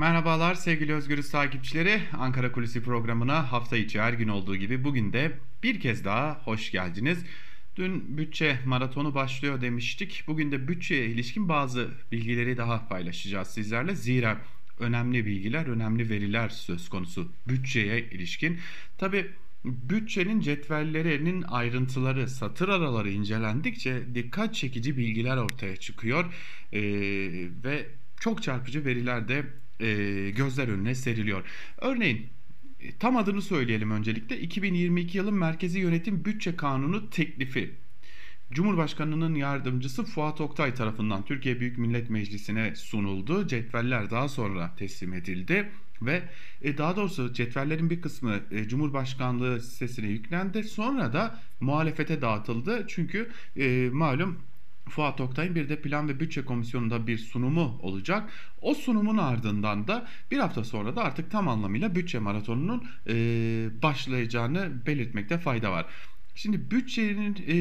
Merhabalar sevgili Özgürüz takipçileri. Ankara Kulisi programına hafta içi her gün olduğu gibi bugün de bir kez daha hoş geldiniz. Dün bütçe maratonu başlıyor demiştik. Bugün de bütçeye ilişkin bazı bilgileri daha paylaşacağız sizlerle. Zira önemli bilgiler, önemli veriler söz konusu bütçeye ilişkin. Tabi bütçenin cetvellerinin ayrıntıları, satır araları incelendikçe dikkat çekici bilgiler ortaya çıkıyor. Ee, ve çok çarpıcı veriler de e, gözler önüne seriliyor. Örneğin e, tam adını söyleyelim öncelikle 2022 yılın Merkezi Yönetim Bütçe Kanunu teklifi Cumhurbaşkanının yardımcısı Fuat Oktay tarafından Türkiye Büyük Millet Meclisi'ne sunuldu. Cetveller daha sonra teslim edildi ve e, daha doğrusu cetvellerin bir kısmı e, Cumhurbaşkanlığı sitesine yüklendi. Sonra da muhalefete dağıtıldı. Çünkü malum Fuat Oktay'ın bir de Plan ve Bütçe Komisyonu'nda bir sunumu olacak. O sunumun ardından da bir hafta sonra da artık tam anlamıyla bütçe maratonunun e, başlayacağını belirtmekte fayda var. Şimdi bütçenin e,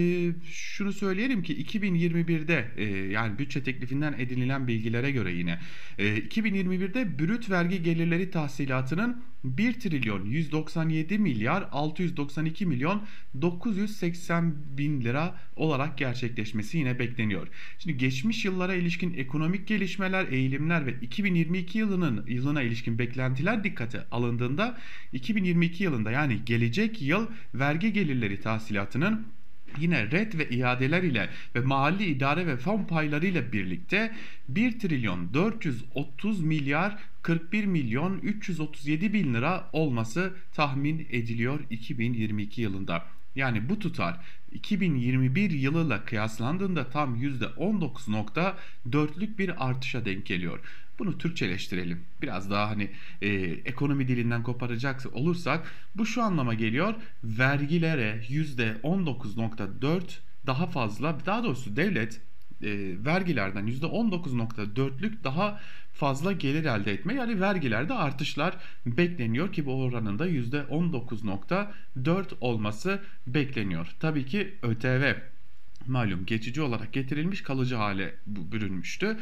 şunu söyleyelim ki 2021'de e, yani bütçe teklifinden edinilen bilgilere göre yine e, 2021'de brüt vergi gelirleri tahsilatının 1 trilyon 197 milyar 692 milyon 980 bin lira olarak gerçekleşmesi yine bekleniyor. Şimdi geçmiş yıllara ilişkin ekonomik gelişmeler, eğilimler ve 2022 yılının yılına ilişkin beklentiler dikkate alındığında 2022 yılında yani gelecek yıl vergi gelirleri tahsilatının yine red ve iadeler ile ve mahalli idare ve fon payları ile birlikte 1 trilyon 430 milyar 41 milyon 337 bin lira olması tahmin ediliyor 2022 yılında. Yani bu tutar 2021 yılıyla kıyaslandığında tam %19.4'lük bir artışa denk geliyor. Bunu Türkçeleştirelim. Biraz daha hani e, ekonomi dilinden koparacak olursak bu şu anlama geliyor. Vergilere %19.4 daha fazla daha doğrusu devlet e, vergilerden %19.4'lük daha fazla gelir elde etme yani vergilerde artışlar bekleniyor ki bu oranında %19.4 olması bekleniyor. Tabii ki ÖTV malum geçici olarak getirilmiş kalıcı hale bürünmüştü.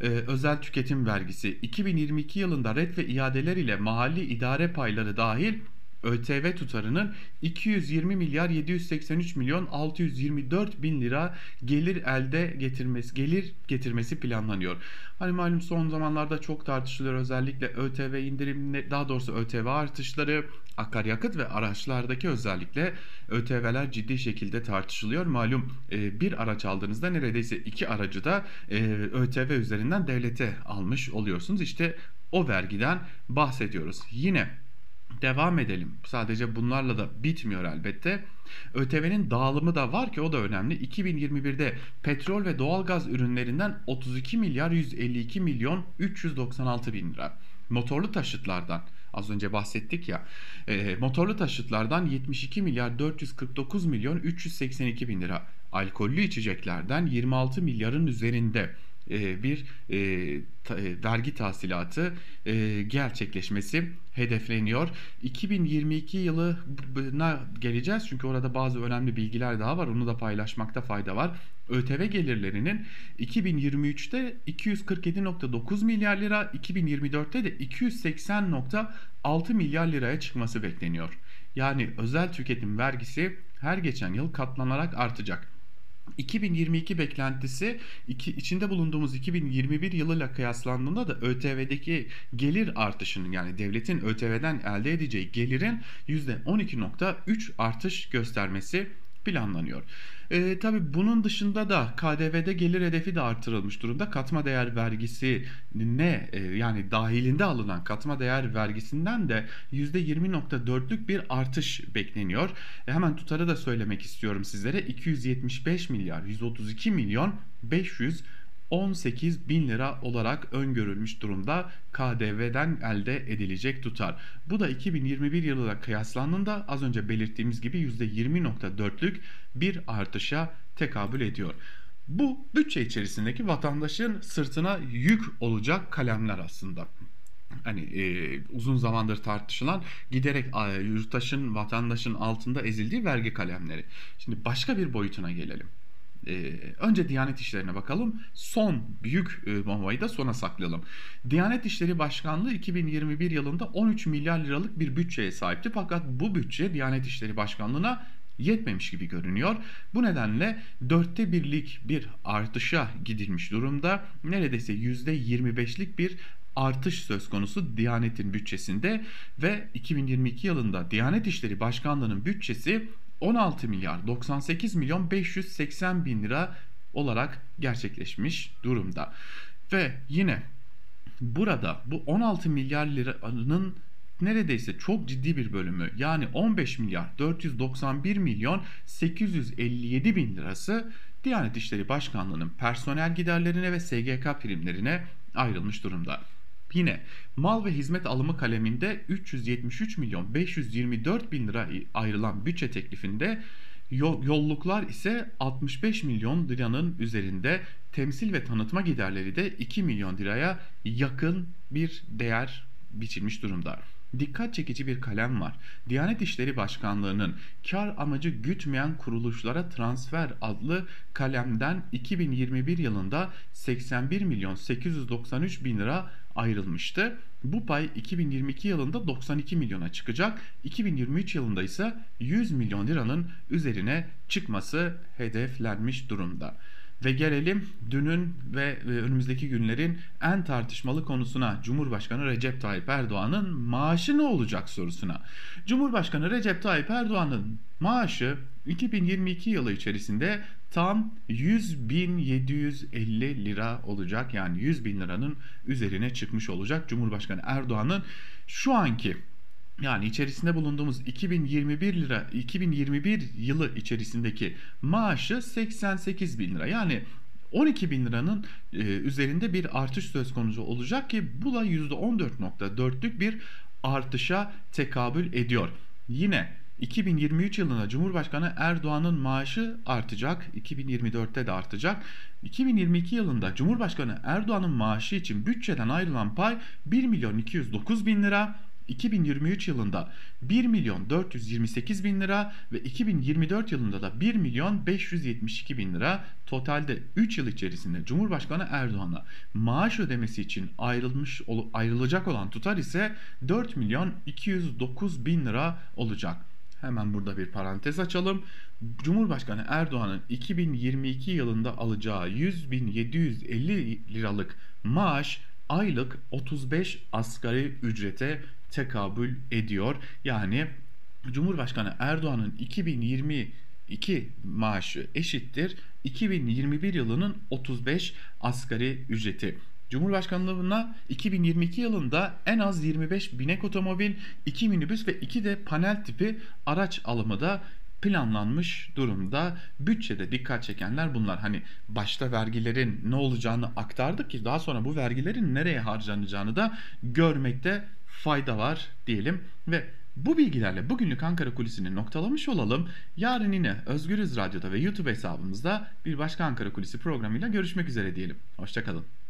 Ee, özel tüketim vergisi 2022 yılında red ve iadeler ile mahalli idare payları dahil ÖTV tutarının 220 milyar 783 milyon 624 bin lira gelir elde getirmesi gelir getirmesi planlanıyor. Hani malum son zamanlarda çok tartışılıyor özellikle ÖTV indirimleri daha doğrusu ÖTV artışları akaryakıt ve araçlardaki özellikle ÖTV'ler ciddi şekilde tartışılıyor. Malum e, bir araç aldığınızda neredeyse iki aracı da e, ÖTV üzerinden devlete almış oluyorsunuz. İşte o vergiden bahsediyoruz. Yine devam edelim. Sadece bunlarla da bitmiyor elbette. ÖTV'nin dağılımı da var ki o da önemli. 2021'de petrol ve doğalgaz ürünlerinden 32 milyar 152 milyon 396 bin lira. Motorlu taşıtlardan az önce bahsettik ya e, motorlu taşıtlardan 72 milyar 449 milyon 382 bin lira alkollü içeceklerden 26 milyarın üzerinde e, bir e, e, vergi tahsilatı gerçekleşmesi hedefleniyor. 2022 yılına geleceğiz çünkü orada bazı önemli bilgiler daha var. Onu da paylaşmakta fayda var. ÖTV gelirlerinin 2023'te 247.9 milyar lira, 2024'te de 280.6 milyar liraya çıkması bekleniyor. Yani özel tüketim vergisi her geçen yıl katlanarak artacak. 2022 beklentisi iki, içinde bulunduğumuz 2021 yılıyla kıyaslandığında da ÖTV'deki gelir artışının yani devletin ÖTV'den elde edeceği gelirin %12.3 artış göstermesi planlanıyor. E, tabii bunun dışında da KDV'de gelir hedefi de artırılmış durumda. Katma değer vergisi ne e, yani dahilinde alınan katma değer vergisinden de %20.4'lük bir artış bekleniyor. E, hemen tutarı da söylemek istiyorum sizlere. 275 milyar 132 milyon 500 18 bin lira olarak öngörülmüş durumda KDV'den elde edilecek tutar. Bu da 2021 yılıyla kıyaslandığında az önce belirttiğimiz gibi %20.4'lük bir artışa tekabül ediyor. Bu bütçe içerisindeki vatandaşın sırtına yük olacak kalemler aslında hani e, uzun zamandır tartışılan giderek e, yurttaşın vatandaşın altında ezildiği vergi kalemleri. Şimdi başka bir boyutuna gelelim e, önce Diyanet İşleri'ne bakalım. Son büyük e, bombayı da sona saklayalım. Diyanet İşleri Başkanlığı 2021 yılında 13 milyar liralık bir bütçeye sahipti. Fakat bu bütçe Diyanet İşleri Başkanlığı'na yetmemiş gibi görünüyor. Bu nedenle dörtte birlik bir artışa gidilmiş durumda. Neredeyse %25'lik bir artış söz konusu Diyanet'in bütçesinde ve 2022 yılında Diyanet İşleri Başkanlığı'nın bütçesi 16 milyar 98 milyon 580 bin lira olarak gerçekleşmiş durumda. Ve yine burada bu 16 milyar liranın neredeyse çok ciddi bir bölümü yani 15 milyar 491 milyon 857 bin lirası Diyanet İşleri Başkanlığı'nın personel giderlerine ve SGK primlerine ayrılmış durumda. Yine mal ve hizmet alımı kaleminde 373 milyon 524 bin lira ayrılan bütçe teklifinde yolluklar ise 65 milyon liranın üzerinde temsil ve tanıtma giderleri de 2 milyon liraya yakın bir değer biçilmiş durumda dikkat çekici bir kalem var. Diyanet İşleri Başkanlığı'nın kar amacı gütmeyen kuruluşlara transfer adlı kalemden 2021 yılında 81 milyon 893 bin lira ayrılmıştı. Bu pay 2022 yılında 92 milyona çıkacak. 2023 yılında ise 100 milyon liranın üzerine çıkması hedeflenmiş durumda. Ve gelelim dünün ve önümüzdeki günlerin en tartışmalı konusuna Cumhurbaşkanı Recep Tayyip Erdoğan'ın maaşı ne olacak sorusuna. Cumhurbaşkanı Recep Tayyip Erdoğan'ın maaşı 2022 yılı içerisinde tam 100.750 lira olacak. Yani 100 bin liranın üzerine çıkmış olacak. Cumhurbaşkanı Erdoğan'ın şu anki yani içerisinde bulunduğumuz 2021 lira 2021 yılı içerisindeki maaşı 88 bin lira. Yani 12 bin liranın e, üzerinde bir artış söz konusu olacak ki bu da %14.4'lük bir artışa tekabül ediyor. Yine 2023 yılında Cumhurbaşkanı Erdoğan'ın maaşı artacak. 2024'te de artacak. 2022 yılında Cumhurbaşkanı Erdoğan'ın maaşı için bütçeden ayrılan pay 1 milyon 209 bin lira. 2023 yılında 1 milyon 428 bin lira ve 2024 yılında da 1 milyon 572 bin lira totalde 3 yıl içerisinde Cumhurbaşkanı Erdoğan'a maaş ödemesi için ayrılmış ayrılacak olan tutar ise 4 milyon 209 bin lira olacak. Hemen burada bir parantez açalım. Cumhurbaşkanı Erdoğan'ın 2022 yılında alacağı 100.750 liralık maaş aylık 35 asgari ücrete tekabül ediyor. Yani Cumhurbaşkanı Erdoğan'ın 2022 maaşı eşittir 2021 yılının 35 asgari ücreti. Cumhurbaşkanlığına 2022 yılında en az 25 binek otomobil, 2 minibüs ve 2 de panel tipi araç alımı da planlanmış durumda. Bütçede dikkat çekenler bunlar. Hani başta vergilerin ne olacağını aktardık ki daha sonra bu vergilerin nereye harcanacağını da görmekte fayda var diyelim ve bu bilgilerle bugünlük Ankara Kulisi'ni noktalamış olalım. Yarın yine Özgürüz Radyo'da ve YouTube hesabımızda bir başka Ankara Kulisi programıyla görüşmek üzere diyelim. Hoşçakalın.